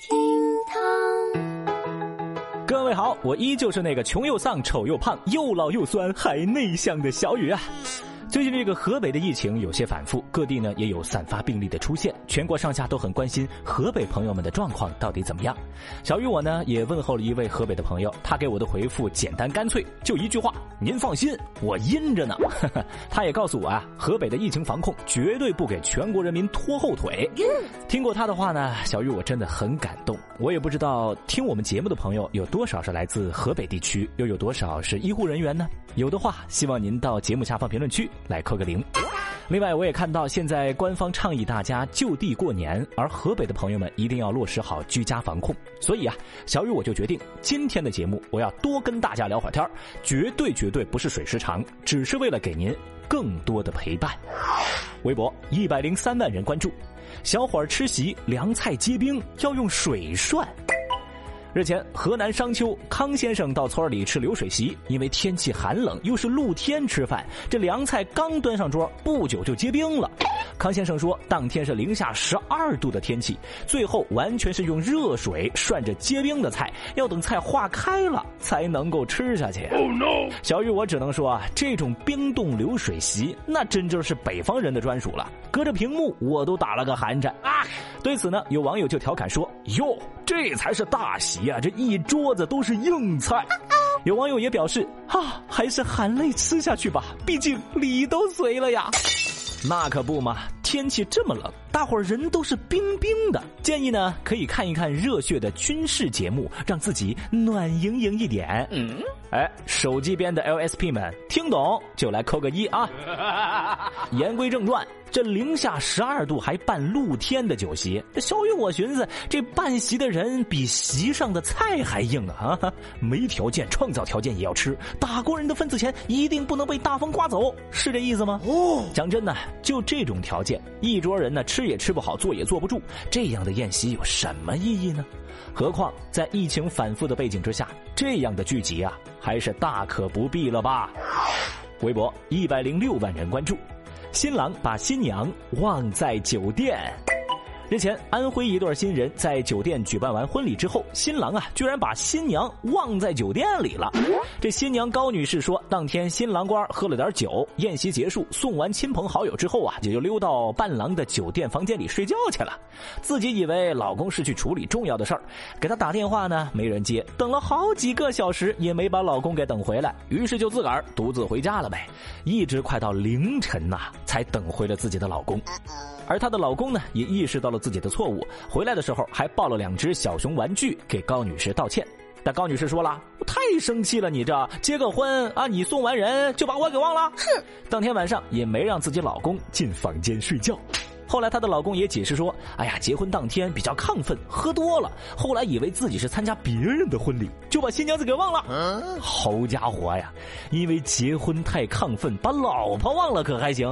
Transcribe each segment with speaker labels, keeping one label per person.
Speaker 1: 厅堂，
Speaker 2: 各位好，我依旧是那个穷又丧、丑又胖、又老又酸还内向的小雨啊。最近这个河北的疫情有些反复，各地呢也有散发病例的出现，全国上下都很关心河北朋友们的状况到底怎么样。小雨我呢也问候了一位河北的朋友，他给我的回复简单干脆，就一句话：您放心，我阴着呢。他也告诉我啊，河北的疫情防控绝对不给全国人民拖后腿。听过他的话呢，小雨我真的很感动。我也不知道听我们节目的朋友有多少是来自河北地区，又有多少是医护人员呢？有的话，希望您到节目下方评论区。来扣个零。另外，我也看到现在官方倡议大家就地过年，而河北的朋友们一定要落实好居家防控。所以啊，小雨我就决定今天的节目我要多跟大家聊会儿天儿绝对绝对不是水时长，只是为了给您更多的陪伴。微博一百零三万人关注，小伙儿吃席凉菜结冰要用水涮。日前，河南商丘康先生到村里吃流水席，因为天气寒冷，又是露天吃饭，这凉菜刚端上桌，不久就结冰了。康先生说，当天是零下十二度的天气，最后完全是用热水涮着结冰的菜，要等菜化开了才能够吃下去。Oh no！小雨，我只能说啊，这种冰冻流水席，那真正是北方人的专属了。隔着屏幕，我都打了个寒颤啊！对此呢，有网友就调侃说：“哟，这才是大席啊！这一桌子都是硬菜。”有网友也表示：“啊，还是含泪吃下去吧，毕竟礼都随了呀。”那可不嘛，天气这么冷，大伙儿人都是冰冰的。建议呢，可以看一看热血的军事节目，让自己暖盈盈一点。嗯，哎，手机边的 LSP 们听懂就来扣个一啊。言归正传。这零下十二度还办露天的酒席，这小雨我寻思，这办席的人比席上的菜还硬啊！没条件创造条件也要吃，打工人的份子钱一定不能被大风刮走，是这意思吗？哦，讲真的，就这种条件，一桌人呢吃也吃不好，坐也坐不住，这样的宴席有什么意义呢？何况在疫情反复的背景之下，这样的聚集啊，还是大可不必了吧？微博一百零六万人关注。新郎把新娘忘在酒店。日前，安徽一对新人在酒店举办完婚礼之后，新郎啊居然把新娘忘在酒店里了。这新娘高女士说，当天新郎官喝了点酒，宴席结束，送完亲朋好友之后啊，也就溜到伴郎的酒店房间里睡觉去了。自己以为老公是去处理重要的事儿，给他打电话呢，没人接，等了好几个小时也没把老公给等回来，于是就自个儿独自回家了呗。一直快到凌晨呐，才等回了自己的老公。而她的老公呢，也意识到了自己的错误，回来的时候还抱了两只小熊玩具给高女士道歉。但高女士说了：“我太生气了，你这结个婚啊，你送完人就把我给忘了。”哼，当天晚上也没让自己老公进房间睡觉。后来她的老公也解释说：“哎呀，结婚当天比较亢奋，喝多了，后来以为自己是参加别人的婚礼，就把新娘子给忘了。”好家伙呀，因为结婚太亢奋，把老婆忘了可还行？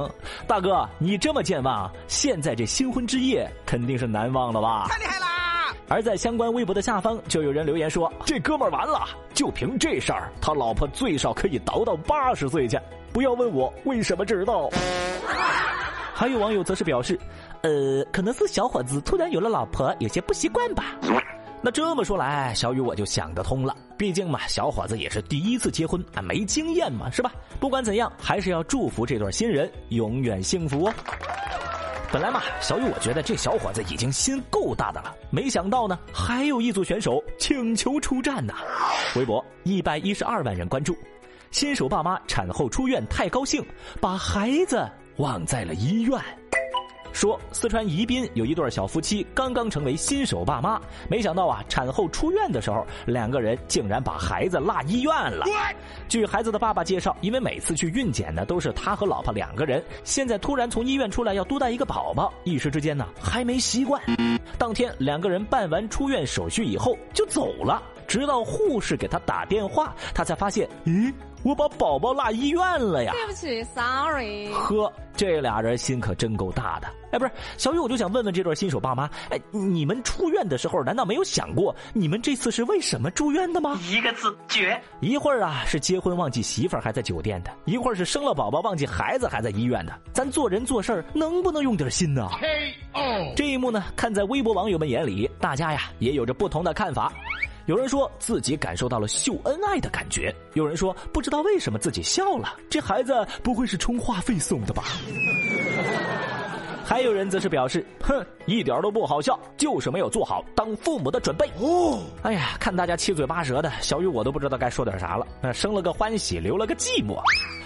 Speaker 2: 大哥，你这么健忘，现在这新婚之夜肯定是难忘了吧？太厉害啦！而在相关微博的下方，就有人留言说：“这哥们儿完了，就凭这事儿，他老婆最少可以倒到八十岁去。不要问我为什么知道。”还有网友则是表示，呃，可能是小伙子突然有了老婆，有些不习惯吧。那这么说来，小雨我就想得通了。毕竟嘛，小伙子也是第一次结婚啊，没经验嘛，是吧？不管怎样，还是要祝福这对新人永远幸福哦。本来嘛，小雨我觉得这小伙子已经心够大的了，没想到呢，还有一组选手请求出战呢。微博一百一十二万人关注，新手爸妈产后出院太高兴，把孩子。忘在了医院。说四川宜宾有一对小夫妻刚刚成为新手爸妈，没想到啊，产后出院的时候，两个人竟然把孩子落医院了。据孩子的爸爸介绍，因为每次去孕检呢都是他和老婆两个人，现在突然从医院出来要多带一个宝宝，一时之间呢还没习惯。当天两个人办完出院手续以后就走了，直到护士给他打电话，他才发现，咦。我把宝宝落医院了呀！
Speaker 1: 对不起，sorry。
Speaker 2: 呵，这俩人心可真够大的。哎，不是小雨，我就想问问这对新手爸妈，哎，你们出院的时候难道没有想过你们这次是为什么住院的吗？
Speaker 1: 一个字绝。
Speaker 2: 一会儿啊是结婚忘记媳妇儿还在酒店的，一会儿是生了宝宝忘记孩子还在医院的。咱做人做事能不能用点心呢？这一幕呢，看在微博网友们眼里，大家呀也有着不同的看法。有人说自己感受到了秀恩爱的感觉，有人说不知道为什么自己笑了，这孩子不会是充话费送的吧？还有人则是表示，哼，一点都不好笑，就是没有做好当父母的准备。哦，哎呀，看大家七嘴八舌的，小雨我都不知道该说点啥了。那生了个欢喜，留了个寂寞，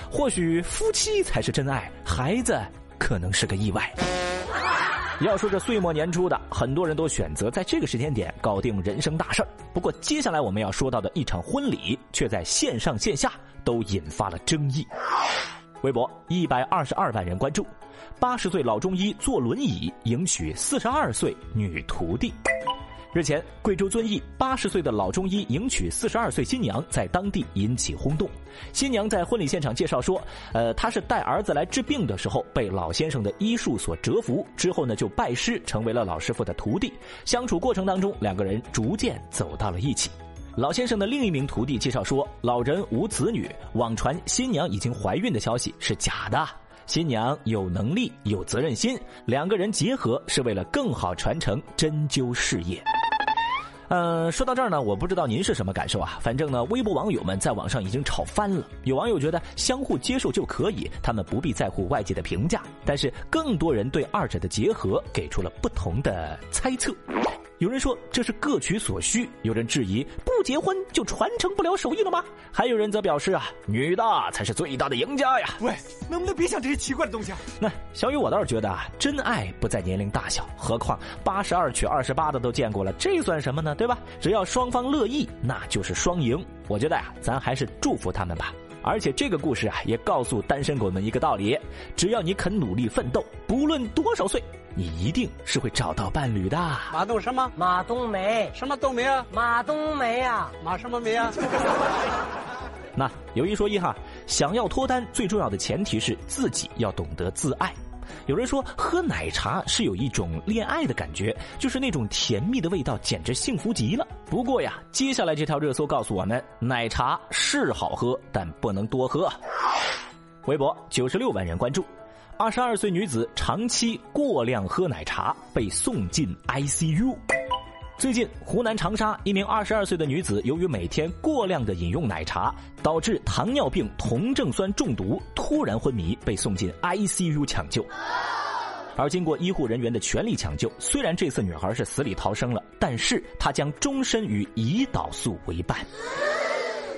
Speaker 2: 或许夫妻才是真爱，孩子可能是个意外。要说这岁末年初的，很多人都选择在这个时间点搞定人生大事儿。不过接下来我们要说到的一场婚礼，却在线上线下都引发了争议。微博一百二十二万人关注，八十岁老中医坐轮椅迎娶四十二岁女徒弟。日前，贵州遵义八十岁的老中医迎娶四十二岁新娘，在当地引起轰动。新娘在婚礼现场介绍说：“呃，她是带儿子来治病的时候，被老先生的医术所折服，之后呢就拜师成为了老师傅的徒弟。相处过程当中，两个人逐渐走到了一起。”老先生的另一名徒弟介绍说：“老人无子女，网传新娘已经怀孕的消息是假的。新娘有能力、有责任心，两个人结合是为了更好传承针灸事业。”嗯，说到这儿呢，我不知道您是什么感受啊？反正呢，微博网友们在网上已经吵翻了。有网友觉得相互接受就可以，他们不必在乎外界的评价。但是更多人对二者的结合给出了不同的猜测。有人说这是各取所需，有人质疑不结婚就传承不了手艺了吗？还有人则表示啊，女的才是最大的赢家呀！
Speaker 3: 喂，能不能别想这些奇怪的东西啊？
Speaker 2: 那小雨，我倒是觉得啊，真爱不在年龄大小，何况八十二娶二十八的都见过了，这算什么呢？对吧？只要双方乐意，那就是双赢。我觉得呀，咱还是祝福他们吧。而且这个故事啊，也告诉单身狗们一个道理：只要你肯努力奋斗，不论多少岁。你一定是会找到伴侣的。
Speaker 4: 马冬什么？
Speaker 5: 马冬梅。
Speaker 4: 什么冬梅啊？
Speaker 5: 马冬梅啊？
Speaker 4: 马什么梅啊？
Speaker 2: 那有一说一哈，想要脱单，最重要的前提是自己要懂得自爱。有人说喝奶茶是有一种恋爱的感觉，就是那种甜蜜的味道，简直幸福极了。不过呀，接下来这条热搜告诉我们，奶茶是好喝，但不能多喝。微博九十六万人关注。二十二岁女子长期过量喝奶茶，被送进 ICU。最近，湖南长沙一名二十二岁的女子，由于每天过量的饮用奶茶，导致糖尿病酮症酸中毒，突然昏迷，被送进 ICU 抢救。而经过医护人员的全力抢救，虽然这次女孩是死里逃生了，但是她将终身与胰岛素为伴。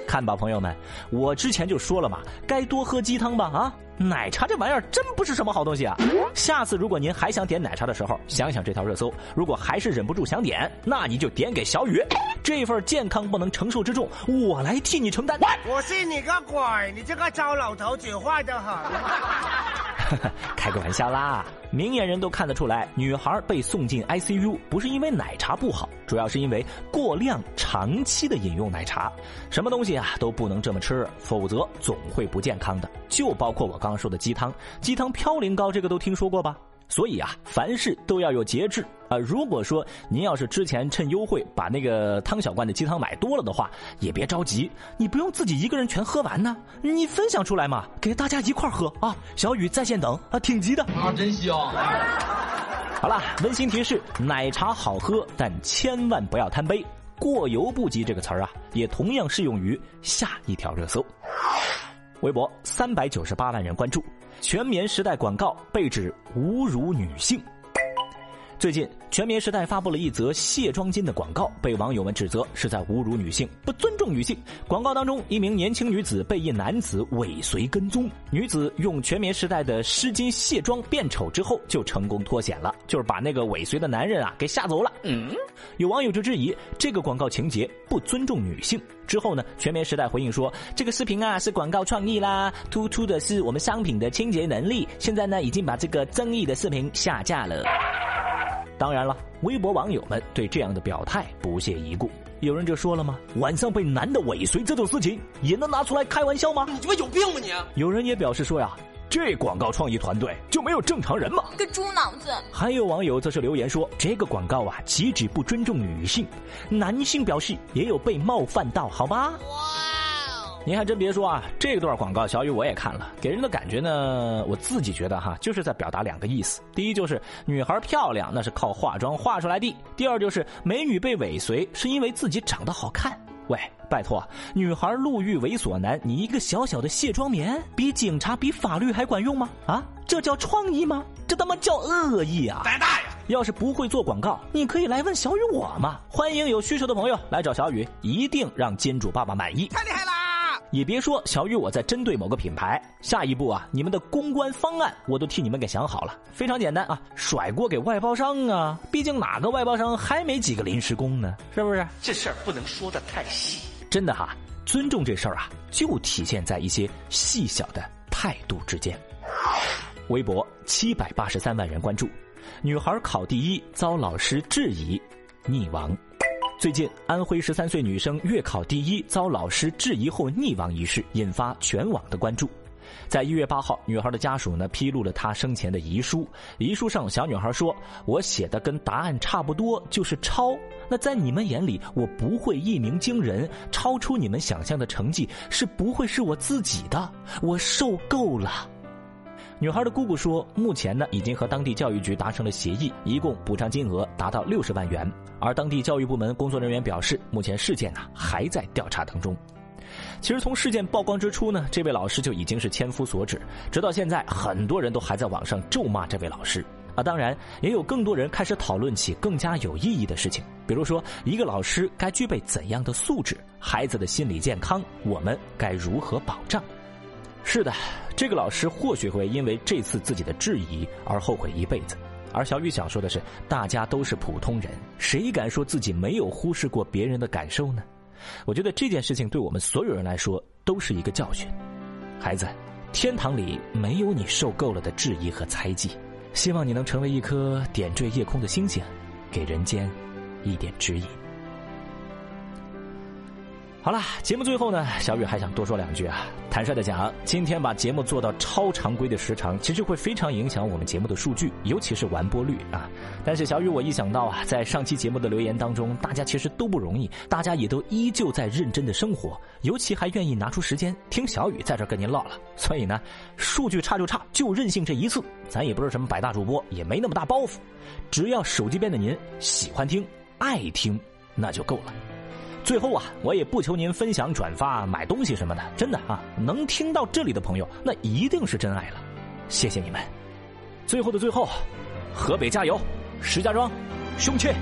Speaker 2: 看吧，朋友们，我之前就说了嘛，该多喝鸡汤吧啊！奶茶这玩意儿真不是什么好东西啊！下次如果您还想点奶茶的时候，想想这条热搜，如果还是忍不住想点，那你就点给小雨，这份健康不能承受之重，我来替你承担。
Speaker 6: 我信你个鬼！你这个糟老头子坏的很。
Speaker 2: 开个玩笑啦！明眼人都看得出来，女孩被送进 ICU 不是因为奶茶不好，主要是因为过量长期的饮用奶茶。什么东西啊都不能这么吃，否则总会不健康的。就包括我刚刚说的鸡汤，鸡汤嘌呤高，这个都听说过吧？所以啊，凡事都要有节制啊。如果说您要是之前趁优惠把那个汤小罐的鸡汤买多了的话，也别着急，你不用自己一个人全喝完呢，你分享出来嘛，给大家一块喝啊。小雨在线等啊，挺急的
Speaker 3: 啊，真香。
Speaker 2: 好了，温馨提示：奶茶好喝，但千万不要贪杯。过犹不及这个词儿啊，也同样适用于下一条热搜。微博三百九十八万人关注。全棉时代广告被指侮辱女性。最近，全棉时代发布了一则卸妆巾的广告，被网友们指责是在侮辱女性、不尊重女性。广告当中，一名年轻女子被一男子尾随跟踪，女子用全棉时代的湿巾卸妆变丑之后，就成功脱险了，就是把那个尾随的男人啊给吓走了。嗯，有网友就质疑这个广告情节不尊重女性。之后呢，全棉时代回应说，这个视频啊是广告创意啦，突出的是我们商品的清洁能力。现在呢，已经把这个争议的视频下架了。当然了，微博网友们对这样的表态不屑一顾。有人就说了吗？晚上被男的尾随这种事情也能拿出来开玩笑吗？
Speaker 4: 你他妈有病吧你！
Speaker 2: 有人也表示说呀，这广告创意团队就没有正常人吗？
Speaker 1: 个猪脑子！
Speaker 2: 还有网友则是留言说，这个广告啊，岂止不尊重女性，男性表示也有被冒犯到，好吗？哇！您还真别说啊，这段广告小雨我也看了，给人的感觉呢，我自己觉得哈，就是在表达两个意思。第一就是女孩漂亮，那是靠化妆画出来的；第二就是美女被尾随，是因为自己长得好看。喂，拜托，女孩路遇猥琐男，你一个小小的卸妆棉，比警察比法律还管用吗？啊，这叫创意吗？这他妈叫恶意啊！
Speaker 6: 胆大呀！
Speaker 2: 要是不会做广告，你可以来问小雨我嘛。欢迎有需求的朋友来找小雨，一定让金主爸爸满意。也别说小雨我在针对某个品牌，下一步啊，你们的公关方案我都替你们给想好了，非常简单啊，甩锅给外包商啊，毕竟哪个外包商还没几个临时工呢，是不是？
Speaker 6: 这事儿不能说的太细，
Speaker 2: 真的哈，尊重这事儿啊，就体现在一些细小的态度之间。微博七百八十三万人关注，女孩考第一遭老师质疑，溺亡。最近，安徽十三岁女生月考第一遭老师质疑后溺亡一事，引发全网的关注。在一月八号，女孩的家属呢披露了她生前的遗书。遗书上，小女孩说：“我写的跟答案差不多，就是抄。那在你们眼里，我不会一鸣惊人，超出你们想象的成绩是不会是我自己的。我受够了。”女孩的姑姑说，目前呢已经和当地教育局达成了协议，一共补偿金额达到六十万元。而当地教育部门工作人员表示，目前事件呢还在调查当中。其实从事件曝光之初呢，这位老师就已经是千夫所指，直到现在，很多人都还在网上咒骂这位老师。啊，当然也有更多人开始讨论起更加有意义的事情，比如说一个老师该具备怎样的素质，孩子的心理健康，我们该如何保障？是的，这个老师或许会因为这次自己的质疑而后悔一辈子。而小雨想说的是，大家都是普通人，谁敢说自己没有忽视过别人的感受呢？我觉得这件事情对我们所有人来说都是一个教训。孩子，天堂里没有你受够了的质疑和猜忌，希望你能成为一颗点缀夜空的星星，给人间一点指引。好了，节目最后呢，小雨还想多说两句啊。坦率的讲，今天把节目做到超常规的时长，其实会非常影响我们节目的数据，尤其是完播率啊。但是小雨，我一想到啊，在上期节目的留言当中，大家其实都不容易，大家也都依旧在认真的生活，尤其还愿意拿出时间听小雨在这跟您唠了。所以呢，数据差就差，就任性这一次，咱也不是什么百大主播，也没那么大包袱，只要手机边的您喜欢听、爱听，那就够了。最后啊，我也不求您分享、转发、买东西什么的，真的啊，能听到这里的朋友，那一定是真爱了，谢谢你们。最后的最后，河北加油，石家庄，胸切。